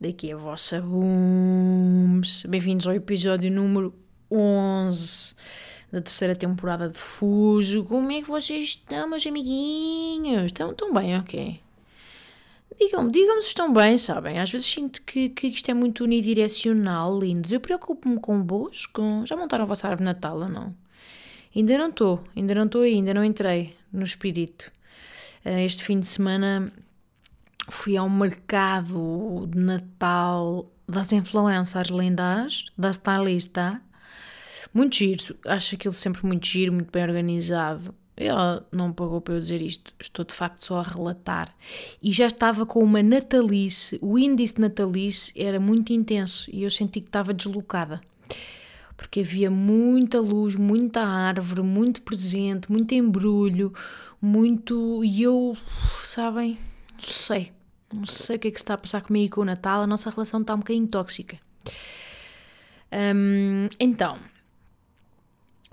Daqui a vossa Booms. Bem-vindos ao episódio número 11 da terceira temporada de Fuso. Como é que vocês estão, meus amiguinhos? Estão, estão bem, ok? Digam-me, digam-me se estão bem, sabem? Às vezes sinto que, que isto é muito unidirecional, lindos. Eu preocupo-me convosco. Já montaram a vossa árvore de Natal ou não? Ainda não estou, ainda não estou aí, ainda não entrei no espírito. Uh, este fim de semana fui ao mercado de Natal das influencers lindas, da stylista. Muito giro, acho aquilo sempre muito giro, muito bem organizado. Ela não pagou para eu dizer isto, estou de facto só a relatar. E já estava com uma natalice, o índice de natalice era muito intenso e eu senti que estava deslocada. Porque havia muita luz, muita árvore, muito presente, muito embrulho, muito. E eu, sabem, não sei. Não sei o que é que se está a passar comigo com o Natal, a nossa relação está um bocadinho tóxica. Hum, então,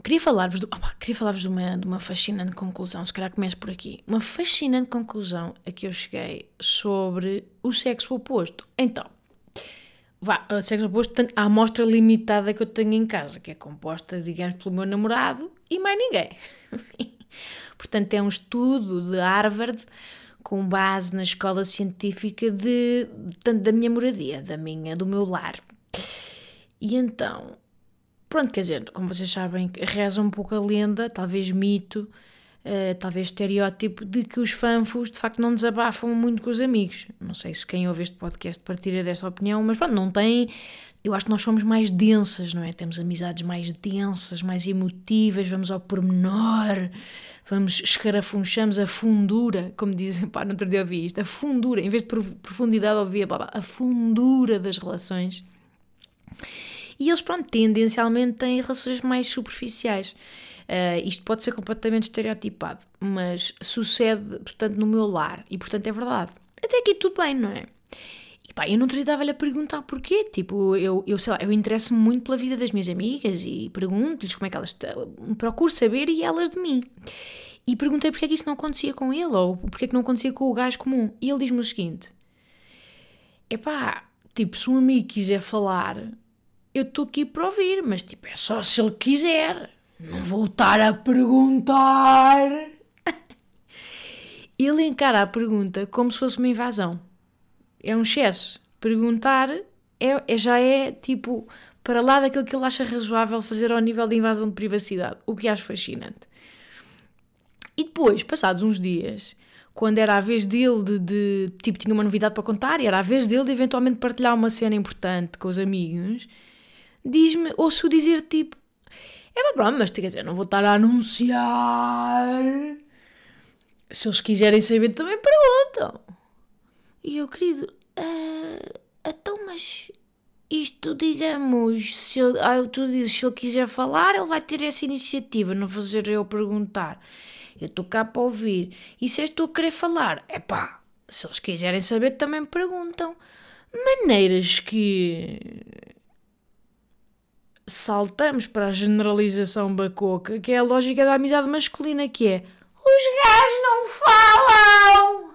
queria falar-vos queria falar-vos de uma, de uma fascinante conclusão, se calhar começo por aqui. Uma fascinante conclusão a que eu cheguei sobre o sexo oposto. Então, vá, o sexo oposto, portanto, a amostra limitada que eu tenho em casa, que é composta, digamos, pelo meu namorado e mais ninguém. portanto, é um estudo de Harvard com base na escola científica de, tanto da minha moradia, da minha, do meu lar. E então, pronto, quer dizer, como vocês sabem, reza um pouco a lenda, talvez mito, uh, talvez estereótipo, de que os fanfos de facto não desabafam muito com os amigos. Não sei se quem ouve este podcast partilha dessa opinião, mas pronto, não tem. Eu acho que nós somos mais densas, não é? Temos amizades mais densas, mais emotivas, vamos ao pormenor, vamos, escarafunchamos a fundura, como dizem, pá, no outro dia ouvi isto, a fundura, em vez de profundidade ouvia, pá, a fundura das relações. E eles, pronto, tendencialmente têm relações mais superficiais. Uh, isto pode ser completamente estereotipado, mas sucede, portanto, no meu lar, e portanto é verdade. Até aqui tudo bem, não é? E pá, eu não estava-lhe a perguntar porquê. Tipo, eu, eu sei lá, eu interesso-me muito pela vida das minhas amigas e pergunto-lhes como é que elas. Procuro saber e elas de mim. E perguntei porque é que isso não acontecia com ele ou porque é que não acontecia com o gajo comum. E ele diz-me o seguinte: é pá, tipo, se um amigo quiser falar, eu estou aqui para ouvir, mas tipo, é só se ele quiser. Não vou estar a perguntar. ele encara a pergunta como se fosse uma invasão é um excesso. Perguntar é, é, já é tipo para lá daquilo que ele acha razoável fazer ao nível de invasão de privacidade, o que acho fascinante. E depois, passados uns dias, quando era a vez dele de, de, tipo, tinha uma novidade para contar e era a vez dele de eventualmente partilhar uma cena importante com os amigos, diz-me, ouço dizer tipo, é mas pronto, mas quer dizer, não vou estar a anunciar. Se eles quiserem saber, também perguntam. E eu, querido, uh, então, mas isto, digamos, se ele, ah, tu dizes, se ele quiser falar, ele vai ter essa iniciativa, não fazer eu perguntar. Eu estou cá para ouvir. E se és tu a querer falar? É pá, se eles quiserem saber, também perguntam. Maneiras que saltamos para a generalização bacoca, que é a lógica da amizade masculina, que é os gajos não falam!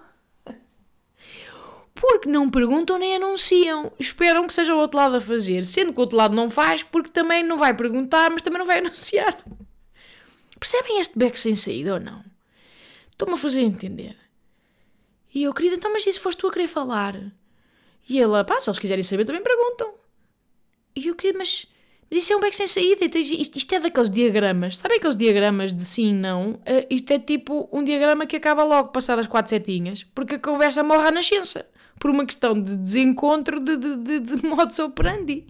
Porque não perguntam nem anunciam. Esperam que seja o outro lado a fazer, sendo que o outro lado não faz, porque também não vai perguntar, mas também não vai anunciar. Percebem este beco sem saída ou não? Estou-me a fazer entender. E eu, querida, então, mas se foste tu a querer falar? E ela, pá, se eles quiserem saber, também perguntam. E eu, querida, mas, mas isso é um beco sem saída. Isto, isto é daqueles diagramas. Sabem aqueles diagramas de sim e não? Uh, isto é tipo um diagrama que acaba logo, passadas quatro setinhas, porque a conversa morre à nascença por uma questão de desencontro de, de, de, de modus operandi.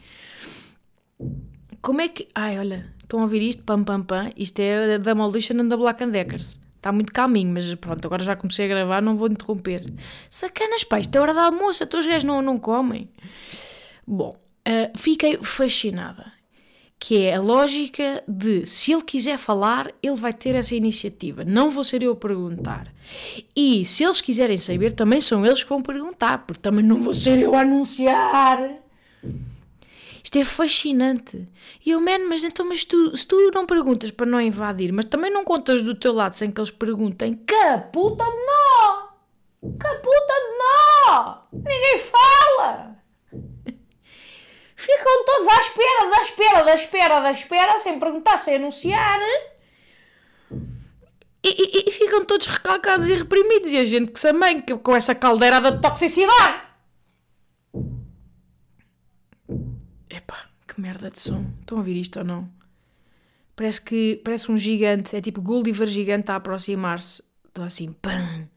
Como é que. Ai, olha, estão a ouvir isto? Pam, pam, pam. Isto é da Demolition and the Black and Deckers. Está muito calminho, mas pronto, agora já comecei a gravar, não vou interromper. Sacanas, pá, isto é hora da almoço, todos os gajos não, não comem. Bom, Uh, fiquei fascinada. Que é a lógica de se ele quiser falar, ele vai ter essa iniciativa. Não vou ser eu a perguntar. E se eles quiserem saber, também são eles que vão perguntar, porque também não vou ser eu a anunciar. Isto é fascinante. E eu, man, mas então, mas tu, se tu não perguntas para não invadir, mas também não contas do teu lado sem que eles perguntem, que puta de nó! Que puta de nó! Ninguém fala! Ficam todos à espera, da espera, da espera, da espera, sem perguntar, sem anunciar. E, e, e ficam todos recalcados e reprimidos. E a gente que se amanha com essa caldeirada de toxicidade. Epá, que merda de som. Estão a ouvir isto ou não? Parece que parece um gigante, é tipo Gulliver gigante a aproximar-se. Estou assim, pam,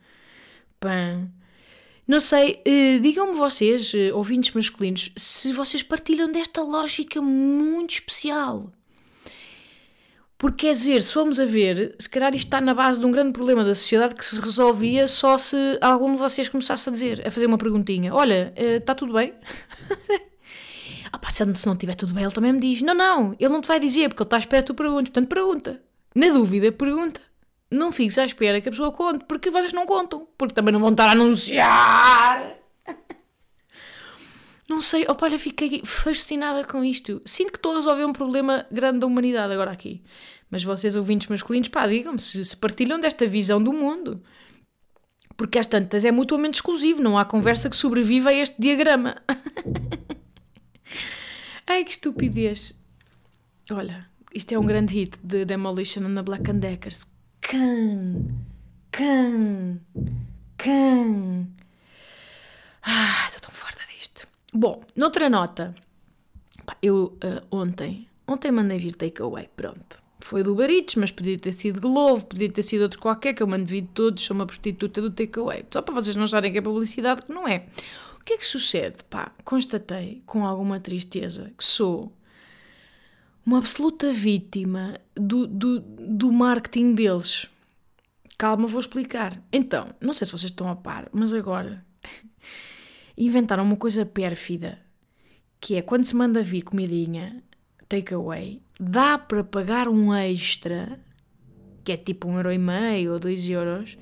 pam. Não sei, uh, digam-me vocês, uh, ouvintes masculinos, se vocês partilham desta lógica muito especial. Porque quer dizer, se formos a ver, se calhar isto está na base de um grande problema da sociedade que se resolvia só se algum de vocês começasse a dizer, a fazer uma perguntinha: Olha, uh, está tudo bem? Ah, pá, se não estiver tudo bem, ele também me diz: Não, não, ele não te vai dizer, porque ele está à espera que tu perguntes. Portanto, pergunta. Na dúvida, pergunta. Não fiques à espera que a pessoa conte, porque vocês não contam. Porque também não vão estar a anunciar. Não sei, opa, olha, fiquei fascinada com isto. Sinto que estou a resolver um problema grande da humanidade agora aqui. Mas vocês, ouvintes masculinos, pá, digam-me se, se partilham desta visão do mundo. Porque às tantas é mutuamente exclusivo, não há conversa que sobreviva a este diagrama. Ai, que estupidez. Olha, isto é um grande hit de Demolition na Black and Deckers. Can, can, can. Ah, estou tão farta disto. Bom, noutra nota. Eu uh, ontem, ontem mandei vir takeaway, pronto. Foi do Baritos, mas podia ter sido Glovo, podia ter sido outro qualquer, que eu mando vir todos, sou uma prostituta do takeaway. Só para vocês não acharem que é publicidade, que não é. O que é que sucede? Pá, constatei com alguma tristeza que sou uma absoluta vítima do, do, do marketing deles. Calma, vou explicar. Então, não sei se vocês estão a par, mas agora inventaram uma coisa pérfida que é quando se manda vir comidinha takeaway, dá para pagar um extra, que é tipo um euro e meio ou dois euros,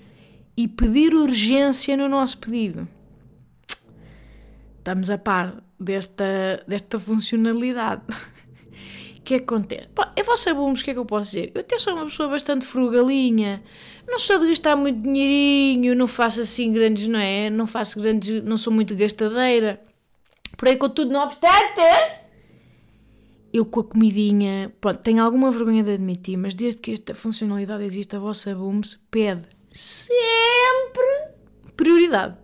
e pedir urgência no nosso pedido estamos a par desta, desta funcionalidade. Que é acontece? Pá, é vós o que é que eu posso dizer. Eu até sou uma pessoa bastante frugalinha, não sou de gastar muito dinheirinho, não faço assim grandes, não é? Não faço grandes, não sou muito gastadeira. Por aí, contudo, não obstante, eu com a comidinha, pronto, tenho alguma vergonha de admitir, mas desde que esta funcionalidade existe, a vossa Booms pede sempre prioridade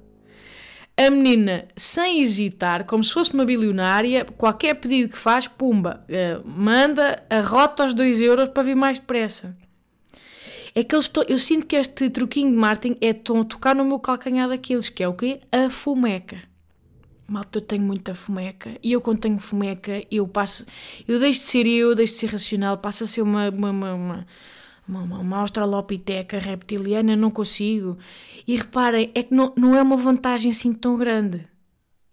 a menina, sem hesitar, como se fosse uma bilionária, qualquer pedido que faz, pumba, uh, manda, arrota aos 2 euros para vir mais depressa. É que eles eu sinto que este truquinho de marketing é tocar no meu calcanhar daqueles, que é o quê? A fumeca. Malta, eu tenho muita fumeca. E eu, quando tenho fumeca, eu passo. Eu deixo de ser eu, deixo de ser racional, passo a ser uma, uma, uma, uma uma, uma, uma australopiteca reptiliana, não consigo. E reparem, é que não, não é uma vantagem assim tão grande.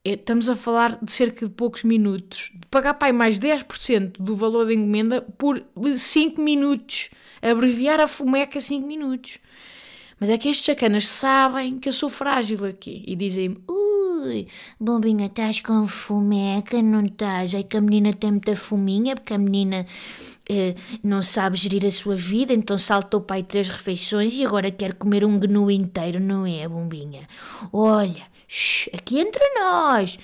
É, estamos a falar de cerca de poucos minutos, de pagar pai mais 10% do valor da encomenda por 5 minutos, abreviar a fumeca 5 minutos. Mas é que estes sacanas sabem que eu sou frágil aqui e dizem-me: Ui, bombinha, estás com fumeca, não estás? É que a menina tem muita fuminha, porque a menina não sabe gerir a sua vida, então saltou para aí três refeições e agora quer comer um gnu inteiro, não é, bombinha? Olha, shh, aqui entre nós,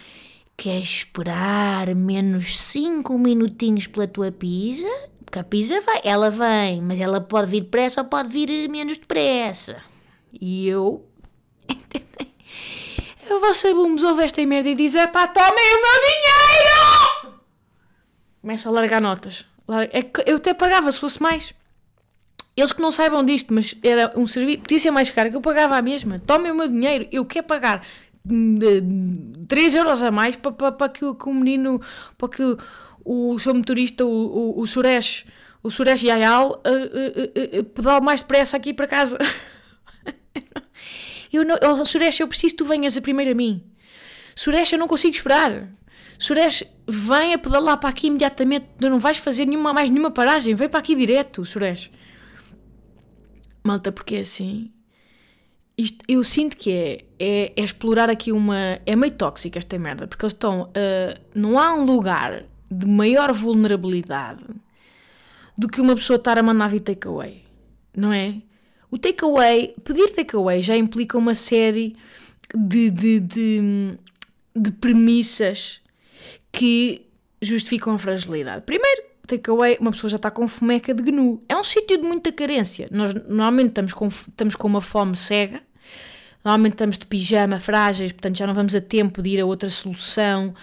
quer esperar menos cinco minutinhos pela tua pizza? Porque a pizza vai, ela vem, mas ela pode vir depressa ou pode vir menos depressa. E eu, entendem? A vossa Bumos ouve esta merda e diz: pá, tomem o meu dinheiro! Começa a largar notas. É que eu até pagava se fosse mais. Eles que não saibam disto, mas era um serviço, podia ser mais caro, que eu pagava a mesma. Tomem o meu dinheiro, eu quero pagar 3 euros a mais para, para, para que, que o menino, para que o, o seu motorista, o, o, o Suresh, o Suresh Yayal, uh, uh, uh, pedale mais depressa aqui para casa. eu não, oh, Suresh, eu preciso que tu venhas a primeiro a mim. Suresh, eu não consigo esperar. Suresh, vem a pedalar para aqui imediatamente. Tu não vais fazer nenhuma, mais nenhuma paragem. Vem para aqui direto, Suresh. Malta, porque é assim. Isto, eu sinto que é, é, é, explorar aqui uma. É meio tóxico esta merda, porque eles estão. Uh, não há um lugar de maior vulnerabilidade do que uma pessoa estar a mandar vir takeaway, não é? O takeaway, pedir takeaway já implica uma série de, de, de, de premissas que justificam a fragilidade. Primeiro, takeaway, uma pessoa já está com fomeca de gnu. É um sítio de muita carência. Nós normalmente estamos com, estamos com uma fome cega Normalmente estamos de pijama, frágeis, portanto já não vamos a tempo de ir a outra solução.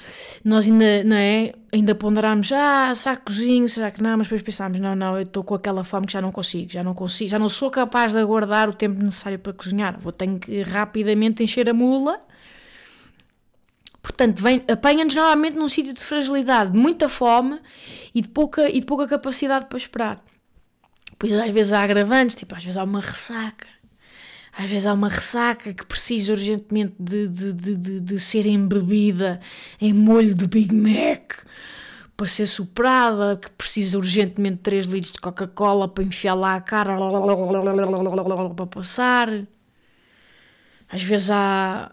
Nós ainda, não é? Ainda ponderamos, ah, será que cozinho, será que não? Mas depois pensámos, não, não, eu estou com aquela fome que já não consigo, já não consigo, já não sou capaz de aguardar o tempo necessário para cozinhar. Vou ter que rapidamente encher a mula. Portanto, apanha-nos novamente num sítio de fragilidade, de muita fome e de pouca, e de pouca capacidade para esperar. Pois às vezes há agravantes, tipo, às vezes há uma ressaca às vezes há uma ressaca que precisa urgentemente de, de, de, de, de ser embebida em molho de Big Mac para ser soprada, que precisa urgentemente de 3 litros de Coca-Cola para enfiar lá a cara para passar. Às vezes há.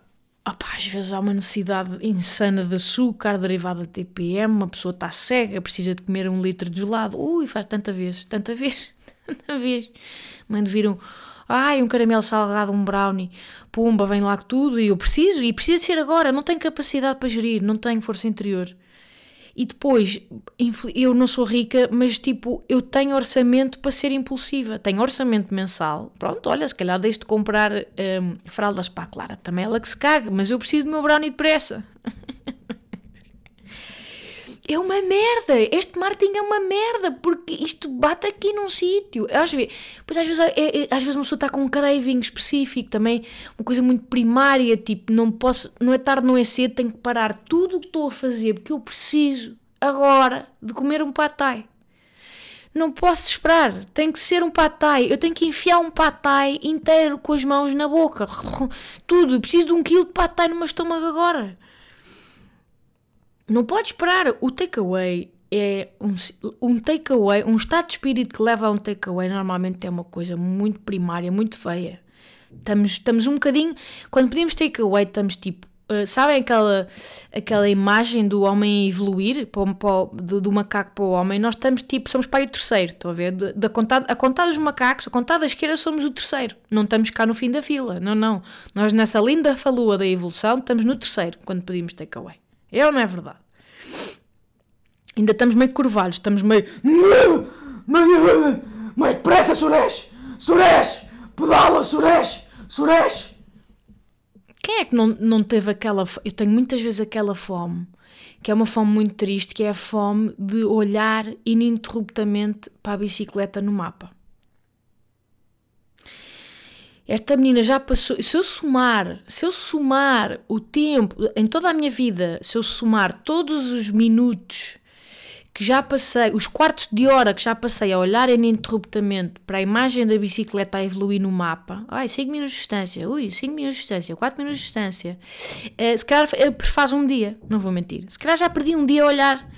Opa, às vezes há uma necessidade insana de açúcar derivada de TPM, uma pessoa está cega, precisa de comer um litro de gelado. Ui, faz tanta vez, tanta vez, tanta vez. Mãe, viram Ai, um caramelo salgado, um brownie, pumba, vem lá tudo e eu preciso, e precisa de ser agora, não tenho capacidade para gerir, não tenho força interior. E depois, eu não sou rica, mas tipo, eu tenho orçamento para ser impulsiva. Tenho orçamento mensal. Pronto, olha, se calhar deixo de comprar um, fraldas para a Clara. Também ela que se caga, mas eu preciso do meu brownie depressa. é uma merda. Este marketing é uma merda, porque isto bate aqui num sítio. Às vezes, pois às vezes, é, é, às vezes uma pessoa está com um craving específico, também uma coisa muito primária, tipo, não posso, não é tarde, não é cedo, tenho que parar tudo o que estou a fazer, porque eu preciso agora de comer um patai. Não posso esperar, tem que ser um patai. Eu tenho que enfiar um patai inteiro com as mãos na boca. Tudo, eu preciso de um quilo de patai no meu estômago agora. Não pode esperar. O takeaway é um, um takeaway, um estado de espírito que leva a um takeaway normalmente é uma coisa muito primária, muito feia. Estamos, estamos um bocadinho. Quando pedimos takeaway, estamos tipo. Uh, sabem aquela, aquela imagem do homem evoluir para, para, do, do, macaco para o homem? Nós estamos tipo, somos pai o terceiro, estão a ver? De, de, a, contar, a contar dos macacos, a contar da esquerda, somos o terceiro. Não estamos cá no fim da fila, não, não. Nós nessa linda falua da evolução estamos no terceiro quando pedimos takeaway. É ou não é verdade? Ainda estamos meio curvados, estamos meio. Mais depressa, Suresh! Suresh! Pedala, Suresh! Suresh! Quem é que não, não teve aquela. Eu tenho muitas vezes aquela fome, que é uma fome muito triste, que é a fome de olhar ininterruptamente para a bicicleta no mapa. Esta menina já passou. Se eu somar, se eu somar o tempo em toda a minha vida, se eu somar todos os minutos que já passei, os quartos de hora que já passei a olhar ininterruptamente para a imagem da bicicleta a evoluir no mapa, ai, 5 minutos de distância, ui, 5 minutos de distância, 4 minutos de distância, uh, se calhar faz um dia, não vou mentir, se calhar já perdi um dia a olhar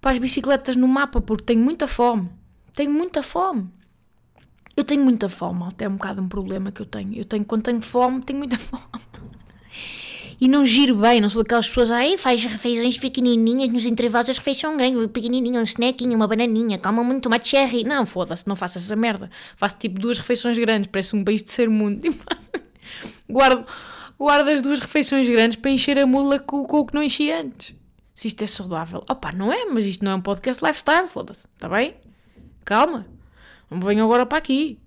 para as bicicletas no mapa porque tenho muita fome, tenho muita fome. Eu tenho muita fome, até é um bocado um problema que eu tenho. Eu tenho, quando tenho fome, tenho muita fome. E não giro bem, não sou daquelas pessoas, aí faz refeições pequenininhas, nos intervalos as refeições grandes, pequenininha, um snackinho, uma bananinha, calma muito tomate cherry. Não, foda-se, não faço essa merda. Faço tipo duas refeições grandes, parece um país de ser mundo. guardo, guardo as duas refeições grandes para encher a mula com, com o que não enchi antes. Se isto é saudável. Opa, não é, mas isto não é um podcast lifestyle, foda-se, está bem? Calma. Não me venham agora para aqui.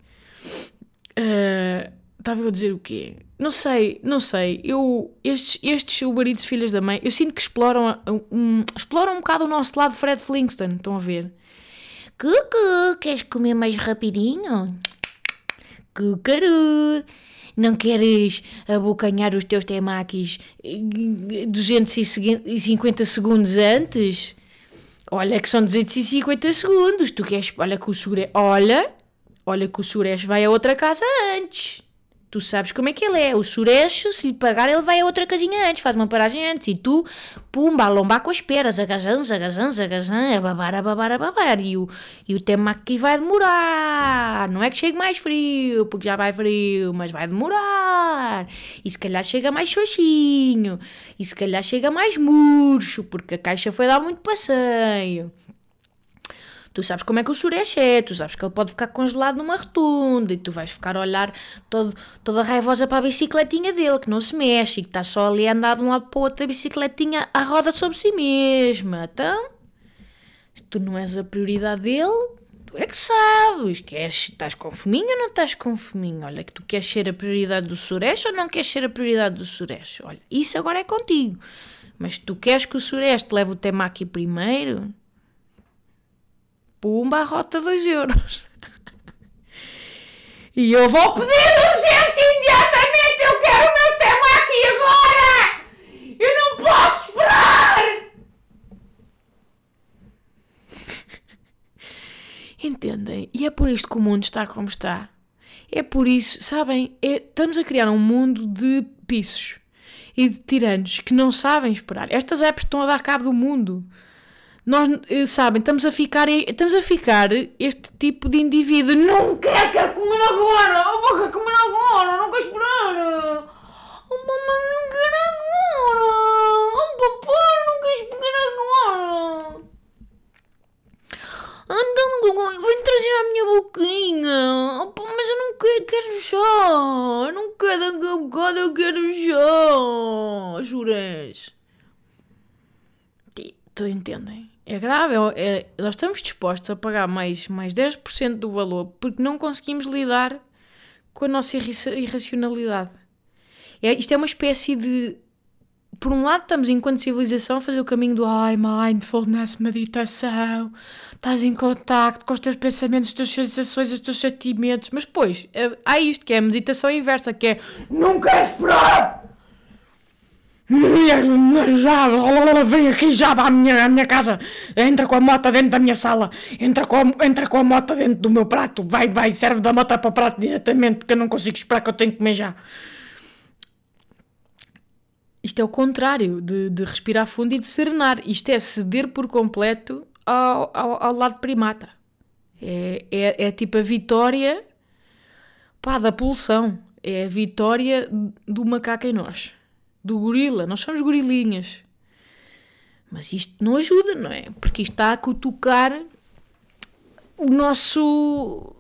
Uh, estava eu a dizer o quê? Não sei, não sei. Eu, estes, estes Eats filhas da mãe, eu sinto que exploram um, exploram um bocado o nosso lado Fred Flintstone. Estão a ver? Cucu, queres comer mais rapidinho? Cucaru, não queres abocanhar os teus temakis 250 segundos antes? Olha que são 250 segundos. Tu queres. Olha que o Sures. Olha. Olha que o Sures vai a outra casa antes. Tu sabes como é que ele é. O Surecho, se lhe pagar, ele vai a outra casinha antes, faz uma paragem antes. E tu, pumba, a lombar com as peras, agazan, zagazan, zagazan, a babar, a babar, a babar. E o, e o tema aqui vai demorar. Não é que chegue mais frio, porque já vai frio, mas vai demorar. E se calhar chega mais xoxinho. E se calhar chega mais murcho, porque a caixa foi dar muito passeio. Tu sabes como é que o Suresh é, tu sabes que ele pode ficar congelado numa rotunda e tu vais ficar a olhar todo, toda raivosa para a bicicletinha dele, que não se mexe e que está só ali a andar de um lado para o outro a bicicletinha à roda sobre si mesma. Então, se tu não és a prioridade dele, tu é que sabes. Queres, estás com fominho ou não estás com fominho? Olha, que tu queres ser a prioridade do Suresh ou não queres ser a prioridade do Suresh? Olha, isso agora é contigo. Mas tu queres que o Suresh te leve o tema aqui primeiro? Pumba, a rota 2 euros. E eu vou pedir urgência imediatamente. Eu quero o meu tema aqui agora. Eu não posso esperar. Entendem? E é por isto que o mundo está como está. É por isso, sabem? É, estamos a criar um mundo de pisos e de tiranos que não sabem esperar. Estas apps estão a dar cabo do mundo nós, eh, sabem, estamos a ficar, estamos a ficar este tipo de indivíduo. Não quer, quer comer agora! Oh, quer comer agora! Não quer esperar! Oh, mamãe, não quer agora! Oh, papai, não quer esperar agora! Anda, vem trazer a minha boquinha! Oh, mas eu não quero, quero já! Eu não quero agora, eu quero já! Jures! Tu entendem? É grave. É, nós estamos dispostos a pagar mais, mais 10% do valor porque não conseguimos lidar com a nossa irracionalidade. É, isto é uma espécie de. Por um lado, estamos, enquanto civilização, a fazer o caminho do ai, mindfulness, meditação, estás em contacto com os teus pensamentos, as tuas sensações, os teus sentimentos, mas depois é, há isto que é a meditação inversa, que é queres esperar! Já, vem aqui já à minha, à minha casa. Entra com a moto dentro da minha sala. Entra com, a, entra com a moto dentro do meu prato. Vai, vai, serve da moto para o prato diretamente, que eu não consigo esperar que eu tenho que comer já. Isto é o contrário de, de respirar fundo e de serenar. Isto é ceder por completo ao, ao, ao lado primata. É, é, é tipo a vitória pá, da pulsão. É a vitória do macaco em nós do gorila. Nós somos gorilinhas. Mas isto não ajuda, não é? Porque isto está a cutucar o nosso.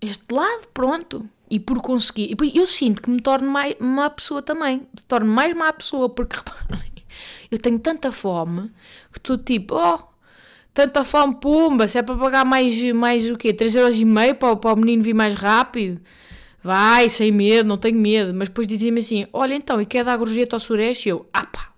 este lado, pronto. E por conseguir. Eu sinto que me torno mais má pessoa também. Me torno mais má pessoa, porque reparem, eu tenho tanta fome que estou tipo, oh, tanta fome, pumba, se é para pagar mais, mais o quê? 3,5€ para, para o menino vir mais rápido vai, sem medo, não tenho medo. Mas depois dizia-me assim: Olha, então, e quer dar gorjeta ao Suresh? E eu, ah pá,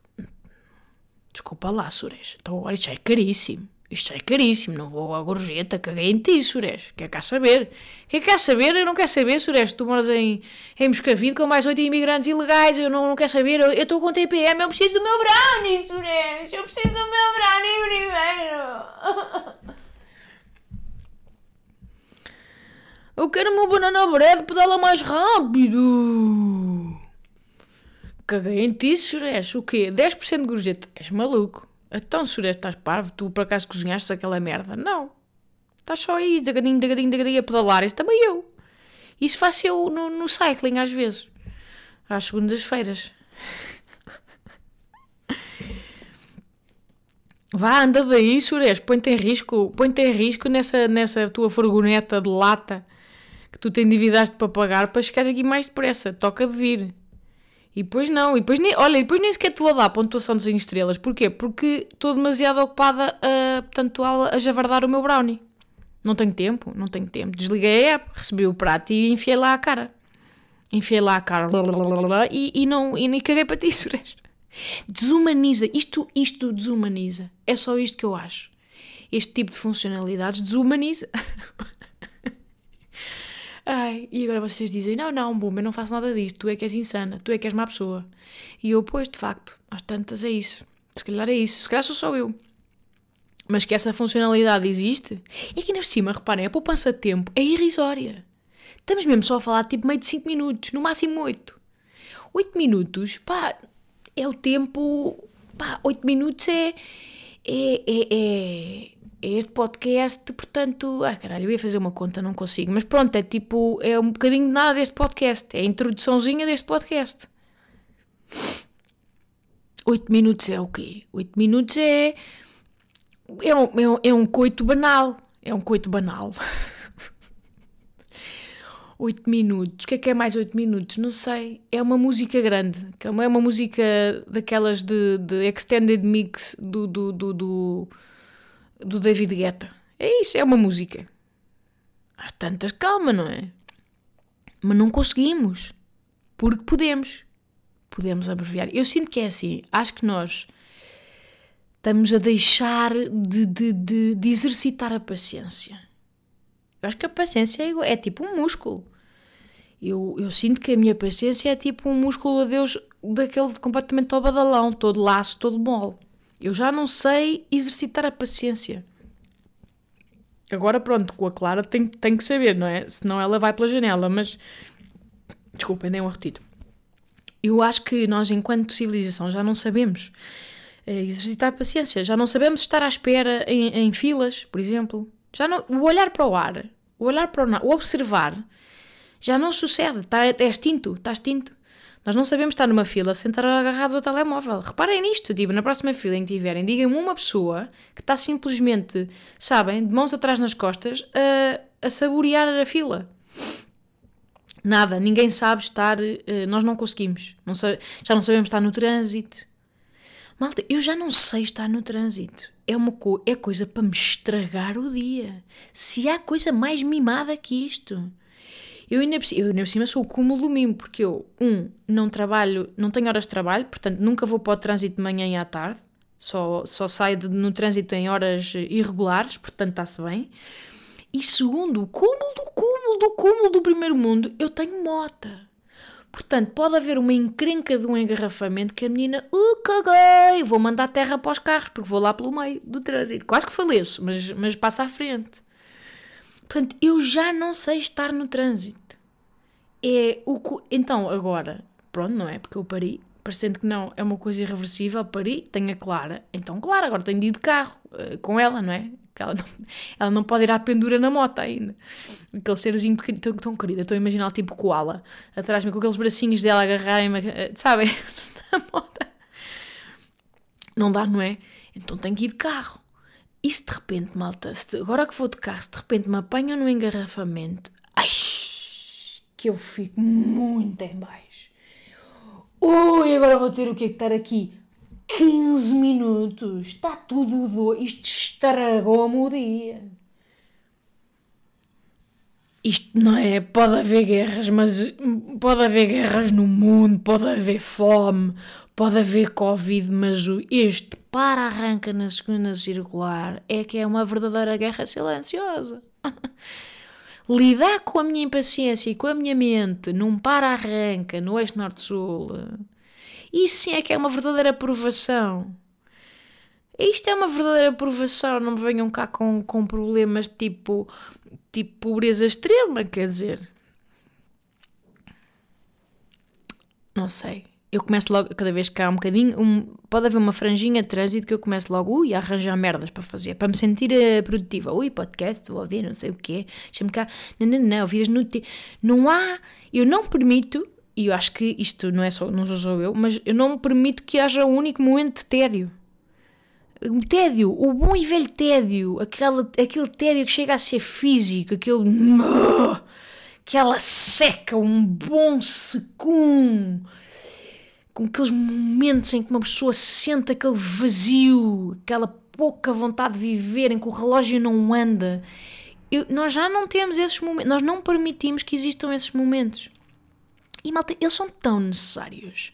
desculpa lá, Suresh, então agora isto é caríssimo. Isto é caríssimo, não vou à gorjeta, caguei em ti, Suresh. Quer cá saber? Quer cá saber? Eu não quero saber, Suresh. Tu moras em, em Moscavide com mais oito imigrantes ilegais, eu não, não quero saber. Eu estou com TPM, eu preciso do meu brownie, Suresh. Eu preciso do meu brownie primeiro. Eu quero uma banana bread pedala mais rápido. Caguei em ti, Suresh. O quê? 10% de gorjeta? És maluco. Então, Suresh, estás parvo? Tu por acaso cozinhaste aquela merda? Não. Estás só aí, dagadinho, dagadinho, dagadinho a pedalar. Isso também eu. Isso faço eu no, no cycling às vezes. Às segundas-feiras. Vá, anda daí, Suresh. Põe-te em risco. Põe-te em risco nessa, nessa tua furgoneta de lata que tu te endividaste para pagar para chegares aqui mais depressa. Toca de vir. E depois não, e depois nem, olha, e depois nem sequer te vou dar pontuação de 5 estrelas. Porquê? Porque estou demasiado ocupada a, portanto, a, a javardar o meu brownie. Não tenho tempo, não tenho tempo. Desliguei a app, recebi o prato e enfiei lá a cara. Enfiei lá a cara e, e não e nem caguei para ti, Suresh. Desumaniza, isto, isto desumaniza. É só isto que eu acho. Este tipo de funcionalidades desumaniza. Ai, e agora vocês dizem: Não, não, bom, eu não faço nada disto, tu é que és insana, tu é que és má pessoa. E eu, pois, de facto, às tantas é isso. Se calhar é isso, se calhar sou só eu. Mas que essa funcionalidade existe, é que ainda por cima, reparem, a poupança de tempo é irrisória. Estamos mesmo só a falar tipo meio de 5 minutos, no máximo 8. 8 minutos, pá, é o tempo. Pá, 8 minutos. É, é, é, é este podcast, portanto. Ah, caralho, eu ia fazer uma conta, não consigo. Mas pronto, é tipo. É um bocadinho de nada deste podcast. É a introduçãozinha deste podcast. 8 minutos é o quê? 8 minutos é. É um, é um, é um coito banal. É um coito banal. 8 minutos. O que é que é mais 8 minutos? Não sei. É uma música grande. É uma, é uma música daquelas de, de extended mix do, do, do, do, do David Guetta. É isso, é uma música. Há tantas, calma, não é? Mas não conseguimos. Porque podemos. Podemos abreviar. Eu sinto que é assim. Acho que nós estamos a deixar de, de, de, de exercitar a paciência. Eu acho que a paciência é, é tipo um músculo. Eu, eu sinto que a minha paciência é tipo um músculo a Deus daquele completamente ao badalão, todo laço, todo mole. Eu já não sei exercitar a paciência. Agora, pronto, com a Clara tenho, tenho que saber, não é? Senão ela vai pela janela, mas. Desculpem, dei um arretido. Eu acho que nós, enquanto civilização, já não sabemos eh, exercitar a paciência, já não sabemos estar à espera em, em filas, por exemplo. Já não, o olhar para o ar, o olhar para o, o observar, já não sucede, está, é extinto, está extinto. Nós não sabemos estar numa fila sentar agarrados ao telemóvel. Reparem nisto, tipo, na próxima fila em que tiverem, digam-me uma pessoa que está simplesmente, sabem, de mãos atrás nas costas, a, a saborear a fila. Nada, ninguém sabe estar, uh, nós não conseguimos. Não sabe, já não sabemos estar no trânsito. Malta, eu já não sei estar no trânsito. É, uma co é coisa para me estragar o dia. Se há coisa mais mimada que isto. Eu ainda, por cima sou o cúmulo mimo, porque eu, um, não trabalho, não tenho horas de trabalho, portanto nunca vou para o trânsito de manhã e à tarde, só, só saio de, no trânsito em horas irregulares, portanto está-se bem. E segundo, o cúmulo do cúmulo do cúmulo do primeiro mundo, eu tenho mota. Portanto, pode haver uma encrenca de um engarrafamento que a menina, uh, caguei, vou mandar terra para os carros, porque vou lá pelo meio do trânsito. Quase que faleço, mas, mas passa à frente. Portanto, eu já não sei estar no trânsito. É o Então, agora, pronto, não é? Porque eu pari, parecendo que não, é uma coisa irreversível, pari, tenho a Clara. Então, claro, agora tenho de ir de carro uh, com ela, não é? Que ela, não, ela não pode ir à pendura na moto ainda. Aquele serzinho pequeno, tão, tão querido. Estou a imaginar tipo koala atrás mim, com aqueles bracinhos dela agarrarem-me, uh, sabem? na moto. Não dá, não é? Então tenho que ir de carro. E se de repente, malta, se, agora que vou de carro, se de repente me apanham no engarrafamento, ai, que eu fico muito em baixo. Ui, agora vou ter o que estar aqui 15 minutos. Está tudo doido. Isto estragou-me o dia. Isto não é. Pode haver guerras, mas pode haver guerras no mundo, pode haver fome, pode haver Covid, mas este para-arranca na segunda circular é que é uma verdadeira guerra silenciosa. Lidar com a minha impaciência e com a minha mente num para-arranca no eixo norte-sul, isso sim é que é uma verdadeira aprovação. Isto é uma verdadeira aprovação, não me venham cá com, com problemas tipo, tipo pobreza extrema, quer dizer. Não sei eu começo logo, cada vez que há um bocadinho, um, pode haver uma franjinha de trânsito que eu começo logo, ui, a arranjar merdas para fazer, para me sentir uh, produtiva. Ui, podcast, vou ouvir, não sei o quê, deixa-me cá, não, não, não, ouvidas no Não há, eu não permito, e eu acho que isto não é só, não sou eu, mas eu não permito que haja um único momento de tédio. O tédio, o bom e velho tédio, aquele, aquele tédio que chega a ser físico, aquele. aquela seca, um bom secum com aqueles momentos em que uma pessoa sente aquele vazio, aquela pouca vontade de viver, em que o relógio não anda. Eu, nós já não temos esses momentos, nós não permitimos que existam esses momentos. E malta, eles são tão necessários.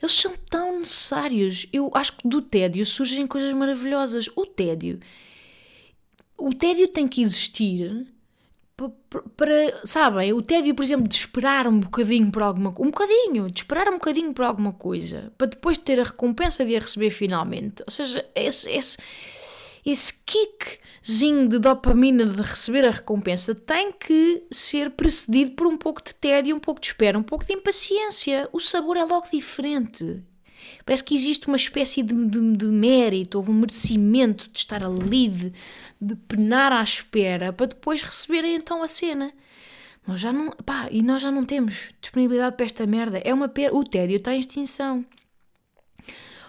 Eles são tão necessários. Eu acho que do tédio surgem coisas maravilhosas. O tédio. O tédio tem que existir para, sabem, o tédio, por exemplo, de esperar um bocadinho por alguma coisa, um bocadinho, de esperar um bocadinho por alguma coisa, para depois ter a recompensa de a receber finalmente. Ou seja, esse, esse, esse kickzinho de dopamina de receber a recompensa tem que ser precedido por um pouco de tédio, um pouco de espera, um pouco de impaciência. O sabor é logo diferente. Parece que existe uma espécie de, de, de mérito, houve um merecimento de estar ali, de, de penar à espera, para depois receberem então a cena. Nós já não, pá, e nós já não temos disponibilidade para esta merda. É uma per... O tédio está em extinção.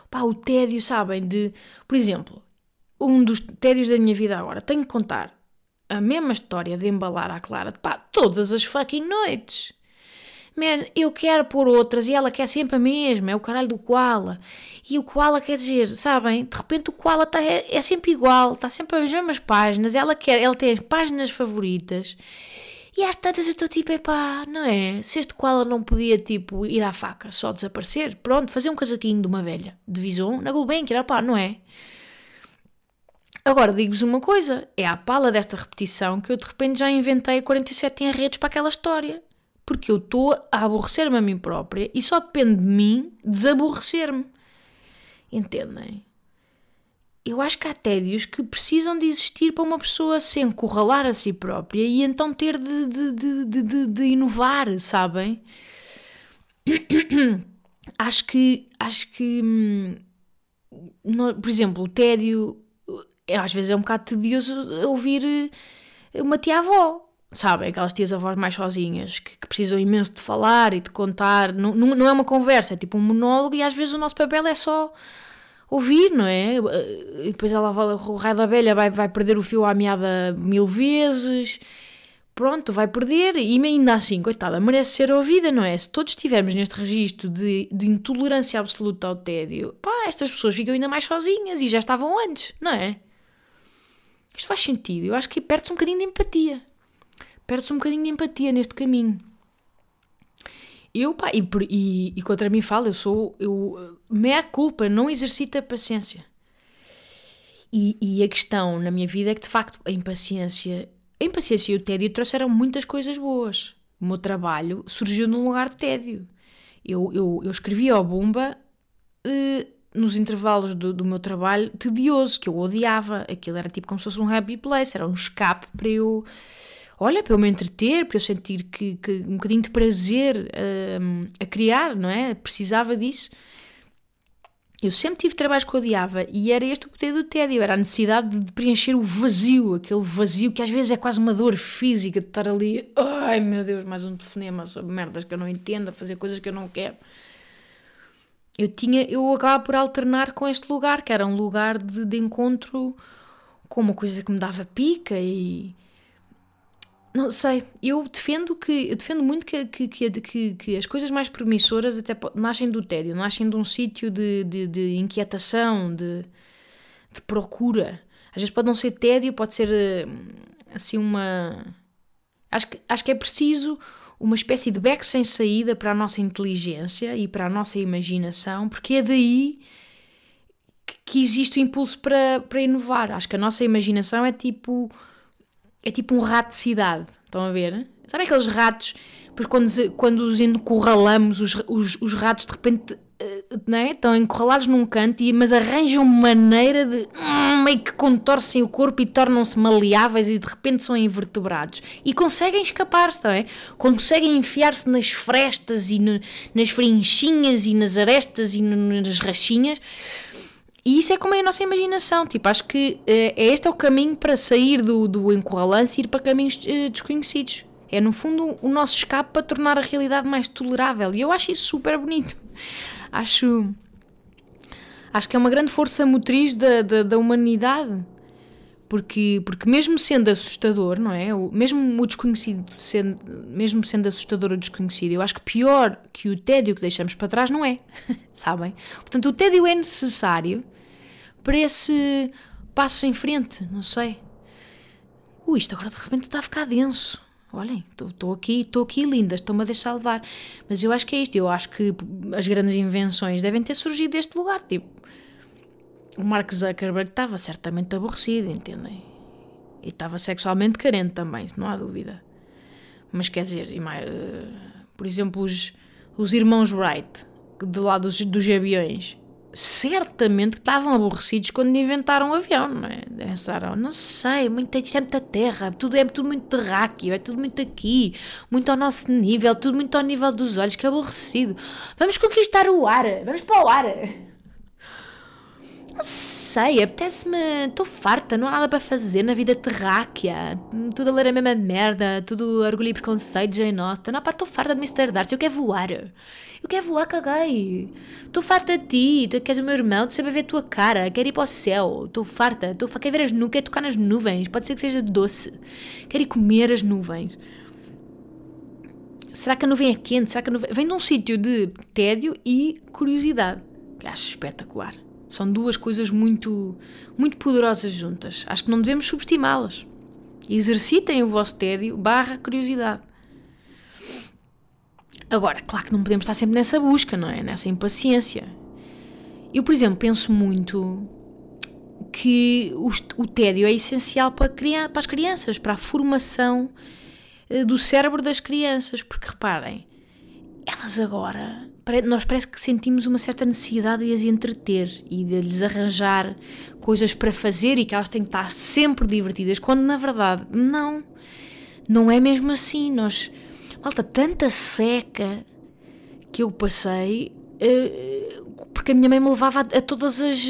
Pá, o tédio, sabem, de. Por exemplo, um dos tédios da minha vida agora, tenho que contar a mesma história de embalar à Clara, pá, todas as fucking noites. Man, eu quero pôr outras e ela quer sempre a mesma, é o caralho do koala. E o koala quer dizer, sabem, de repente o koala tá, é, é sempre igual, está sempre as mesmas páginas, ela quer, ela tem as páginas favoritas. E às tantas eu estou tipo, epá, não é? Se este koala não podia, tipo, ir à faca, só desaparecer, pronto, fazer um casaquinho de uma velha de Vison na Gulbenkian, pá, não é? Agora digo-vos uma coisa: é à pala desta repetição que eu de repente já inventei 47 enredos para aquela história. Porque eu estou a aborrecer-me a mim própria e só depende de mim desaborrecer-me. Entendem? Eu acho que há tédios que precisam de existir para uma pessoa se encurralar a si própria e então ter de, de, de, de, de inovar, sabem? acho que. Acho que. Hum, por exemplo, o tédio é, às vezes é um bocado tedioso ouvir eh, uma tia-avó, sabem? Aquelas tias-avós mais sozinhas, que, que, precisam imenso de falar e de contar. Não, não, é uma conversa, é tipo um monólogo e às vezes o nosso papel é só ouvir, não é? E depois ela vai, o raio da velha vai, vai perder o fio à meada mil vezes. Pronto, vai perder e ainda assim, coitada, merece ser ouvida, não é? Se todos estivermos neste registro de, de intolerância absoluta ao tédio, pá, estas pessoas ficam ainda mais sozinhas e já estavam antes, não é? Isto faz sentido. Eu acho que perde-se um bocadinho de empatia. Perde-se um bocadinho de empatia neste caminho. Eu, pá, e, e, e contra mim falo, eu sou. Eu, meia culpa, não exercita paciência. E, e a questão na minha vida é que, de facto, a impaciência. A impaciência e o tédio trouxeram muitas coisas boas. O meu trabalho surgiu num lugar de tédio. Eu, eu, eu escrevi ao Bumba. Uh, nos intervalos do, do, meu trabalho tedioso, que eu odiava. Aquilo era tipo como se fosse um happy place, era um escape para eu, olha, para eu me entreter, para eu sentir que, que um bocadinho de prazer um, a criar, não é? Precisava disso. Eu sempre tive trabalhos que odiava e era este o poder do tédio, era a necessidade de preencher o vazio, aquele vazio que às vezes é quase uma dor física de estar ali, ai meu Deus, mais um telefonema sobre merdas que eu não entendo, a fazer coisas que eu não quero eu tinha, eu acabava por alternar com este lugar, que era um lugar de, de encontro com uma coisa que me dava pica e não sei, eu defendo que eu defendo muito que, que, que, que, as coisas mais promissoras até nascem do tédio, nascem de um sítio de, de, de, inquietação, de, de procura. Às vezes pode não ser tédio, pode ser eh, assim uma. Acho que, acho que é preciso uma espécie de beco sem saída para a nossa inteligência e para a nossa imaginação, porque é daí que existe o impulso para, para inovar. Acho que a nossa imaginação é tipo é tipo um rato de cidade. Estão a ver? Sabe aqueles ratos? Pois quando, quando os encurralamos, os, os, os ratos de repente não é? estão encurralados num canto, mas arranjam maneira de hum, meio que contorcem o corpo e tornam-se maleáveis e de repente são invertebrados. E conseguem escapar-se, é? Conseguem enfiar-se nas frestas e no, nas frinchinhas e nas arestas e no, nas rachinhas. E isso é como é a nossa imaginação. Tipo, acho que uh, este é o caminho para sair do, do encurralance e ir para caminhos uh, desconhecidos. É, no fundo, o nosso escape para tornar a realidade mais tolerável. E eu acho isso super bonito acho acho que é uma grande força motriz da, da, da, humanidade. Porque, porque mesmo sendo assustador, não é? Mesmo o desconhecido, sendo, mesmo sendo assustador o desconhecido, eu acho que pior que o tédio que deixamos para trás não é. Sabem? Portanto, o tédio é necessário para esse passo em frente, não sei. Ui, isto agora de repente está a ficar denso olhem, estou aqui, estou aqui linda, estou-me a deixar levar. Mas eu acho que é isto, eu acho que as grandes invenções devem ter surgido deste lugar, tipo, o Mark Zuckerberg estava certamente aborrecido, entendem? E estava sexualmente carente também, não há dúvida. Mas quer dizer, por exemplo, os, os irmãos Wright, de lá dos, dos aviões, certamente estavam aborrecidos quando inventaram o avião, não é? Pensaram, não sei, muito, isto é muita terra, tudo é tudo muito terráqueo, é tudo muito aqui, muito ao nosso nível, tudo muito ao nível dos olhos, que aborrecido. Vamos conquistar o ar, vamos para o ar. Não sei, apetece-me. Estou farta, não há nada para fazer na vida terráquea. Tudo a ler a mesma merda, tudo orgulho e preconceito, Jane Austen. Não, pá, estou farta de Mr. Darcy, eu quero voar. Eu quero voar, caguei. Estou farta de ti, tu queres o meu irmão, tu sabes ver a tua cara, quero ir para o céu. Estou farta, estou farta, quero ver as nuvens, quero tocar nas nuvens, pode ser que seja doce. Quero ir comer as nuvens. Será que a nuvem é quente? Será que a nuvem... Vem de um sítio de tédio e curiosidade, que acho espetacular. São duas coisas muito, muito poderosas juntas. Acho que não devemos subestimá-las. Exercitem o vosso tédio barra curiosidade. Agora, claro que não podemos estar sempre nessa busca, não é? Nessa impaciência. Eu, por exemplo, penso muito que o, o tédio é essencial para, para as crianças, para a formação eh, do cérebro das crianças, porque reparem, elas agora nós parece que sentimos uma certa necessidade de as entreter e de lhes arranjar coisas para fazer e que elas têm que estar sempre divertidas, quando na verdade não, não é mesmo assim. Nós, falta tanta seca que eu passei. Uh, porque a minha mãe me levava a, a, todas, as,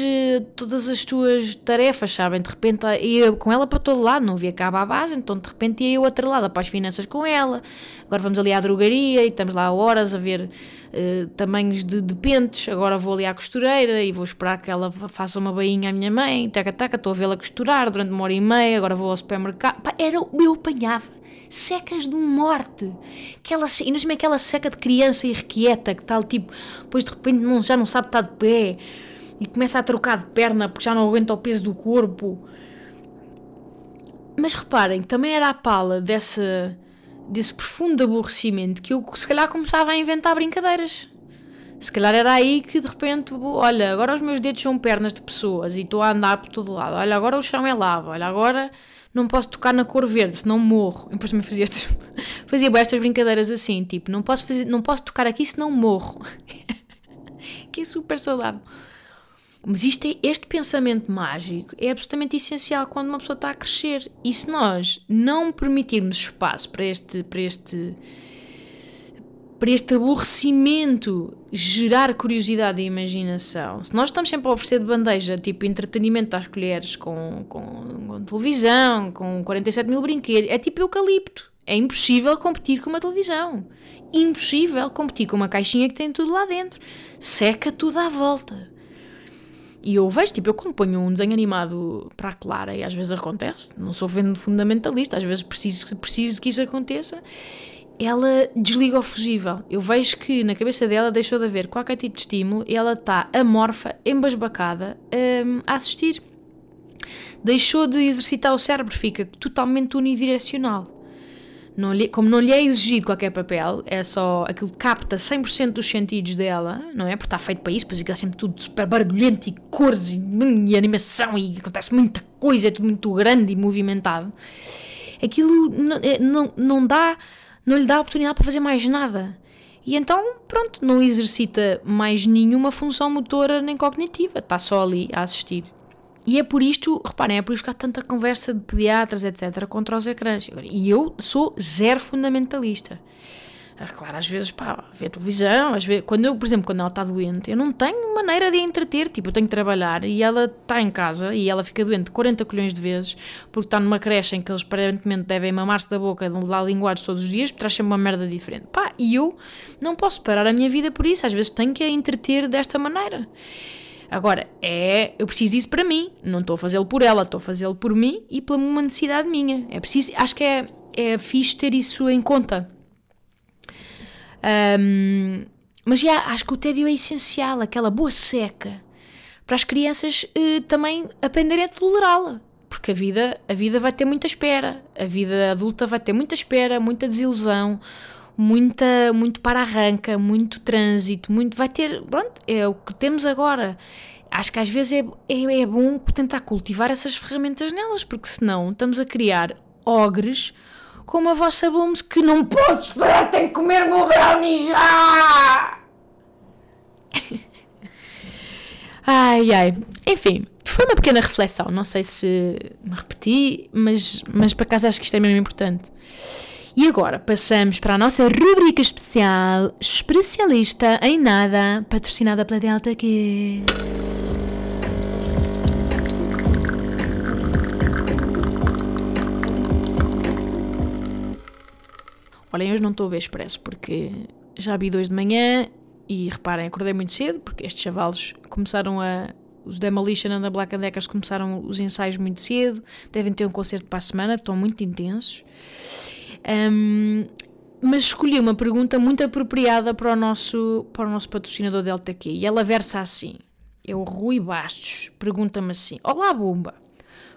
todas as tuas tarefas, sabem? De repente ia com ela para todo lado, não havia cabo à base, então de repente ia eu atrelada para as finanças com ela. Agora vamos ali à drogaria e estamos lá horas a ver uh, tamanhos de, de, pentes. Agora vou ali à costureira e vou esperar que ela faça uma bainha à minha mãe. Taca, taca, estou a vê-la costurar durante uma hora e meia. Agora vou ao supermercado. Pá, era, eu apanhava secas de morte. Aquela, mesmo aquela seca de criança irrequieta que tal, tipo, depois de repente não, já não sabe estar de pé e começa a trocar de perna porque já não aguenta o peso do corpo. Mas reparem, também era a pala dessa, desse profundo aborrecimento que eu se calhar começava a inventar brincadeiras. Se calhar era aí que de repente, olha, agora os meus dedos são pernas de pessoas e estou a andar por todo lado. Olha, agora o chão é lava. Olha, agora não posso tocar na cor verde, senão morro. E depois também fazia, fazia estas brincadeiras assim, tipo, não posso, fazer, não posso tocar aqui senão morro. que é super saudável. Mas isto é, este pensamento mágico é absolutamente essencial quando uma pessoa está a crescer. E se nós não permitirmos espaço para este, para este, para este aborrecimento gerar curiosidade e imaginação, se nós estamos sempre a oferecer de bandeja tipo entretenimento às colheres com, com, com televisão, com 47 mil brinquedos, é tipo eucalipto. É impossível competir com uma televisão. Impossível competir com uma caixinha que tem tudo lá dentro. Seca tudo à volta. E eu vejo, tipo, eu quando ponho um desenho animado para a Clara, e às vezes acontece, não sou vendo fundamentalista, às vezes preciso, preciso que isso aconteça, ela desliga o fugível. Eu vejo que na cabeça dela deixou de haver qualquer tipo de estímulo e ela está amorfa, embasbacada, um, a assistir. Deixou de exercitar o cérebro, fica totalmente unidirecional. Não lhe, como não lhe é exigido qualquer papel, é só aquilo capta 100% dos sentidos dela, não é? Porque está feito para isso, pois é sempre tudo super barulhento e cores e, e, animação e acontece muita coisa, é tudo muito grande e movimentado. Aquilo não, é, não, não dá, não lhe dá oportunidade para fazer mais nada. E então, pronto, não exercita mais nenhuma função motora nem cognitiva, está só ali a assistir. E é por isto, reparem, é por isto que há tanta conversa de pediatras, etc., contra os ecrãs. E eu sou zero fundamentalista. Ah, claro, às vezes, pá, ver televisão, às vezes, quando eu, por exemplo, quando ela está doente, eu não tenho maneira de a entreter, tipo, eu tenho que trabalhar e ela está em casa e ela fica doente 40 colhões de vezes porque está numa creche em que eles aparentemente devem mamar-se da boca, de lá linguados todos os dias, traz sempre uma merda diferente. Pá, e eu não posso parar a minha vida por isso, às vezes tenho que a entreter desta maneira. Agora, é, eu preciso disso para mim, não estou a fazê-lo por ela, estou a fazê-lo por mim e pela uma necessidade minha. É preciso, acho que é, é fixe ter isso em conta. Um, mas já, acho que o tédio é essencial, aquela boa seca, para as crianças uh, também aprenderem a tolerá-la. Porque a vida, a vida vai ter muita espera, a vida adulta vai ter muita espera, muita desilusão, muita, muito para-arranca, muito trânsito, muito. Vai ter. Pronto, é o que temos agora. Acho que às vezes é, é, é bom tentar cultivar essas ferramentas nelas, porque senão estamos a criar ogres como a vossa Blooms que não pode esperar, tem que comer o meu brownie já! Ai, ai. Enfim, foi uma pequena reflexão. Não sei se me repeti, mas, mas por acaso acho que isto é mesmo importante. E agora passamos para a nossa rubrica especial, especialista em nada, patrocinada pela Delta Q. Olhem, hoje não estou a ver expresso porque já vi dois de manhã e reparem, acordei muito cedo porque estes chavalos começaram a. Os Demolition and the Black and Deckers começaram os ensaios muito cedo, devem ter um concerto para a semana, estão muito intensos. Um, mas escolhi uma pergunta muito apropriada para o nosso, para o nosso patrocinador Delta Q e ela versa assim. É o Rui Bastos, pergunta-me assim: Olá, Bumba!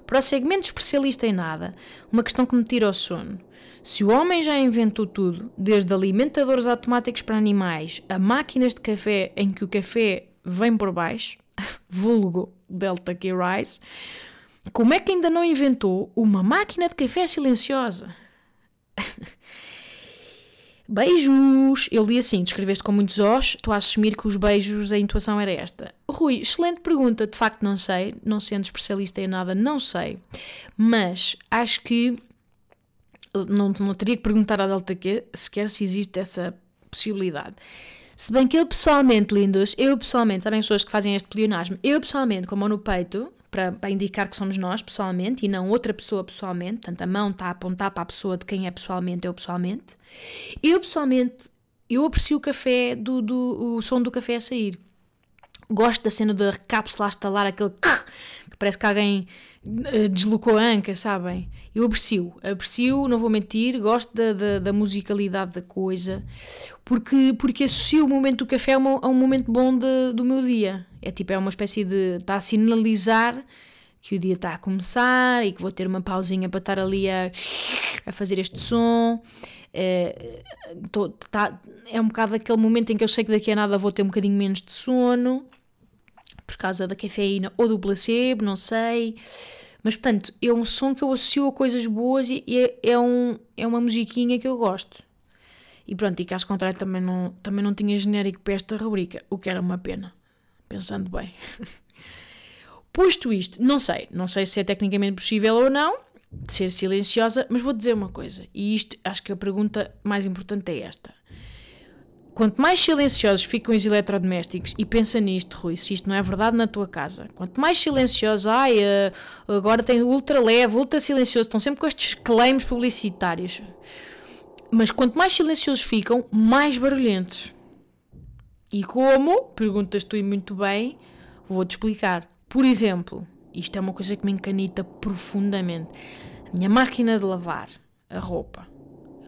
Para o segmento especialista em nada, uma questão que me tira o sono. Se o homem já inventou tudo, desde alimentadores automáticos para animais a máquinas de café em que o café vem por baixo, vulgo Delta Q Rice, como é que ainda não inventou uma máquina de café silenciosa? Beijos! Eu li assim, descreveste com muitos os, estou a assumir que os beijos, a intuação era esta. Rui, excelente pergunta, de facto não sei, não sendo especialista em nada, não sei, mas acho que não, não teria que perguntar à Delta Q sequer se existe essa possibilidade. Se bem que eu pessoalmente, lindos, eu pessoalmente, sabem as pessoas que fazem este pleonasmo, eu pessoalmente, com a mão no peito, para, para, indicar que somos nós pessoalmente e não outra pessoa pessoalmente, portanto a mão está a apontar para a pessoa de quem é pessoalmente, eu pessoalmente, eu pessoalmente, eu aprecio o café, do, do, o som do café a sair. Gosto da cena da cápsula a estalar, aquele que parece que alguém eh, deslocou a anca, sabem? Eu aprecio, aprecio, não vou mentir, gosto da, da, da, musicalidade da coisa, porque, porque associo o momento do café a, a um momento bom de, do meu dia. É tipo, é uma espécie de. está a sinalizar que o dia está a começar e que vou ter uma pausinha para estar ali a, a fazer este som. É, tô, tá, é um bocado aquele momento em que eu sei que daqui a nada vou ter um bocadinho menos de sono por causa da cafeína ou do placebo, não sei. Mas portanto, é um som que eu associo a coisas boas e é, é, um, é uma musiquinha que eu gosto. E pronto, e caso contrário também não, também não tinha genérico para esta rubrica, o que era uma pena. Pensando bem. Posto isto, não sei, não sei se é tecnicamente possível ou não ser silenciosa, mas vou dizer uma coisa, e isto acho que a pergunta mais importante é esta. Quanto mais silenciosos ficam os eletrodomésticos, e pensa nisto, Rui, se isto não é verdade na tua casa, quanto mais silenciosos, ai, eh, agora tem ultra leve, ultra silencioso, estão sempre com estes claims publicitários. Mas quanto mais silenciosos ficam, mais barulhentos. E como? Perguntas tu e muito bem, vou-te explicar. Por exemplo, isto é uma coisa que me encanita profundamente. A minha máquina de lavar a roupa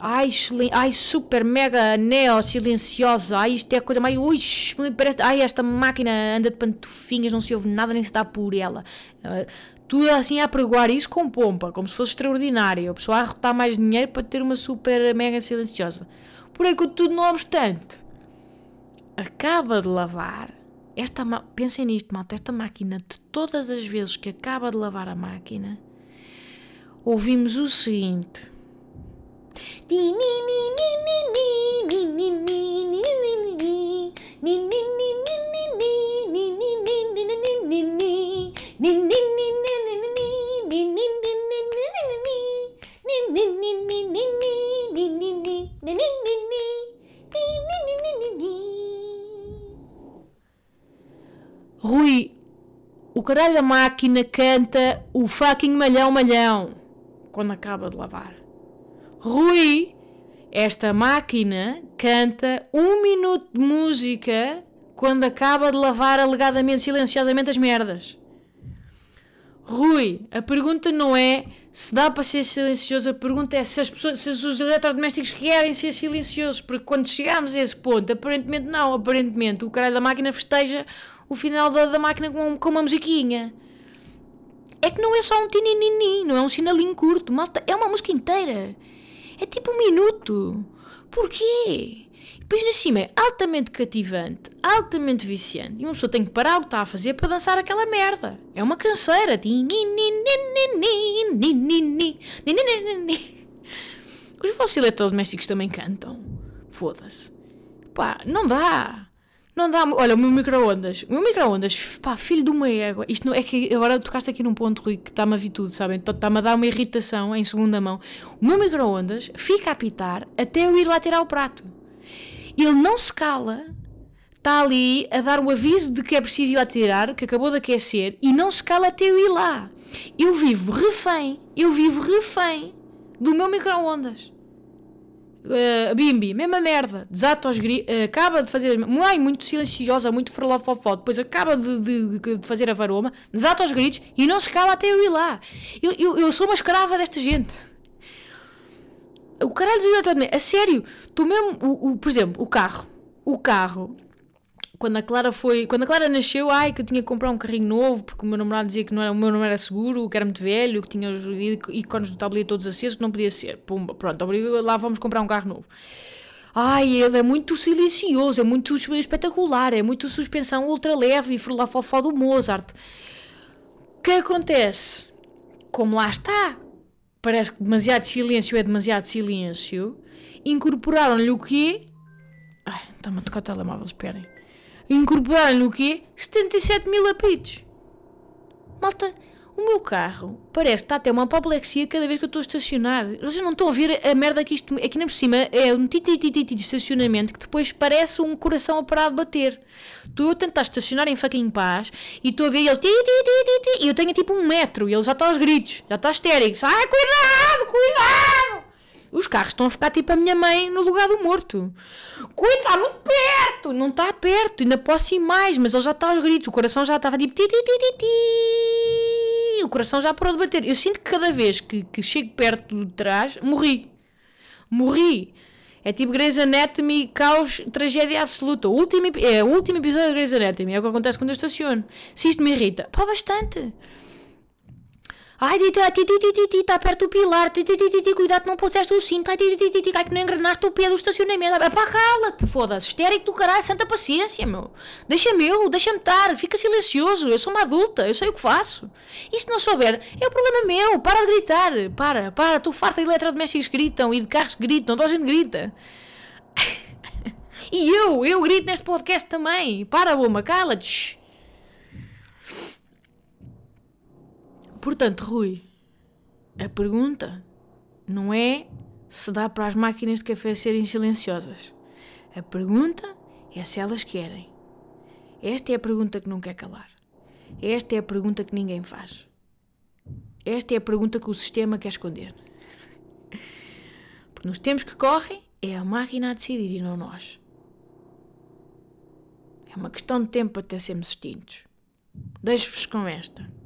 Ai, ai, super, mega, neo, silenciosa. Ai, isto é a coisa mais. Ui, parece. Ai, esta máquina anda de pantufinhas, não se ouve nada, nem se dá por ela. Uh, tudo assim a pregoar isso com pompa, como se fosse extraordinário. A pessoa a arrotar mais dinheiro para ter uma super, mega silenciosa. Porém, tudo não obstante, acaba de lavar. Esta, pensem nisto, malta. Esta máquina, de todas as vezes que acaba de lavar a máquina, ouvimos o seguinte. Rui, o caralho da máquina canta o fucking malhão malhão quando acaba de lavar. Rui, esta máquina canta um minuto de música quando acaba de lavar alegadamente silenciosamente as merdas. Rui, a pergunta não é se dá para ser silencioso, a pergunta é se, as pessoas, se os eletrodomésticos querem ser silenciosos, porque quando chegamos a esse ponto, aparentemente não, aparentemente o caralho da máquina festeja o final da, da máquina com, com uma musiquinha. É que não é só um tininini, não é um sinalinho curto, malta, é uma música inteira. É tipo um minuto. Porquê? Depois na cima é altamente cativante, altamente viciante. E uma pessoa tem que parar o que está a fazer para dançar aquela merda. É uma canseira. Os vossos eletrodomésticos também cantam. Foda-se. Pá, não dá. Não dá. Olha, o meu micro-ondas. O meu micro-ondas, pá, filho de uma égua. Isto não é que agora tocaste aqui num ponto, Rui, que está-me a vir tudo, sabem? Está-me a dar uma irritação em segunda mão. O meu micro-ondas fica a apitar até eu ir lá tirar o prato. Ele não se cala, está ali a dar o aviso de que é preciso ir lá tirar, que acabou de aquecer, e não se cala até eu ir lá. Eu vivo refém, eu vivo refém do meu micro-ondas. Uh, Bimbi, mesma merda, desata aos gritos, uh, acaba de fazer, mãe, muito silenciosa, muito frolofofó, depois acaba de, de, de, fazer a varoma, desata aos gritos e não se cala até eu ir lá. Eu, eu, eu sou uma escrava desta gente. O caralho dos a sério, tu mesmo, o, o, por exemplo, o carro, o carro, quando a Clara foi, quando a Clara nasceu, ai, que eu tinha que comprar um carrinho novo, porque o meu namorado dizia que não era, o meu não era seguro, que era muito velho, que tinha os ícones do tabuleiro todos acesos, que não podia ser. Pumba, pronto, lá vamos comprar um carro novo. Ai, ele é muito silencioso, é muito espetacular, é muito suspensão ultra leve e fofó do Mozart. O que acontece? Como lá está, parece que demasiado silêncio é demasiado silêncio, incorporaram-lhe o quê? Ai, está-me a tocar o telemóvel, esperem incorporaram-lhe o quê? 77 mil apitos. Malta, o meu carro parece está até uma apoplexia cada vez que eu estou a estacionar. Vocês não estão a ver a merda que isto. Aqui na por cima é um titititi de estacionamento que depois parece um coração a parar de bater. Estou a tentar estacionar em fucking paz e estou a ver eles. E eu tenho tipo um metro e ele já está aos gritos, já está histérico. Ai, cuidado, cuidado! Os carros estão a ficar tipo a minha mãe no lugar do morto. Cuida, está muito perto! Não está perto, ainda posso ir mais, mas ele já está aos gritos. O coração já estava tipo. Ti, ti, ti, ti, ti. O coração já parou de bater. Eu sinto que cada vez que, que chego perto de trás, morri. Morri. É tipo Grey's Anatomy, caos, tragédia absoluta. O último, é o último episódio de Grey's Anatomy. É o que acontece quando eu estaciono. Se isto me irrita, pá, bastante. Ai, está perto do pilar. Cuidado, não puseste o cinto. Ai, que não engrenaste o pé do estacionamento. Pá, cala-te, foda-se. Histérico do caralho, santa paciência, meu. Deixa-me eu, deixa-me estar. Fica silencioso. Eu sou uma adulta, eu sei o que faço. E se não souber, é o problema meu. Para de gritar. Para, para. Estou farta de eletrodomésticos gritam e de carros gritam. Toda a gente grita. e eu, eu grito neste podcast também. Para, bomba, cala-te. Portanto, Rui, a pergunta não é se dá para as máquinas de café serem silenciosas. A pergunta é se elas querem. Esta é a pergunta que não quer calar. Esta é a pergunta que ninguém faz. Esta é a pergunta que o sistema quer esconder. Porque nos tempos que correm, é a máquina a decidir e não nós. É uma questão de tempo até sermos extintos. Deixo-vos com esta.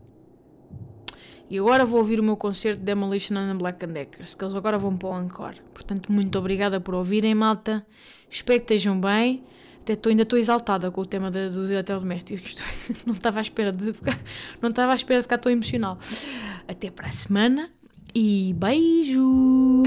E agora vou ouvir o meu concerto de Demolition and Black and Deckers, que eles agora vão para o Encore. Portanto, muito obrigada por ouvirem, malta. Espero que estejam bem. Até estou, ainda estou exaltada com o tema de, dos eletrodomésticos. não estava à espera de ficar, não estava à espera de ficar tão emocional. Até para a semana e beijo!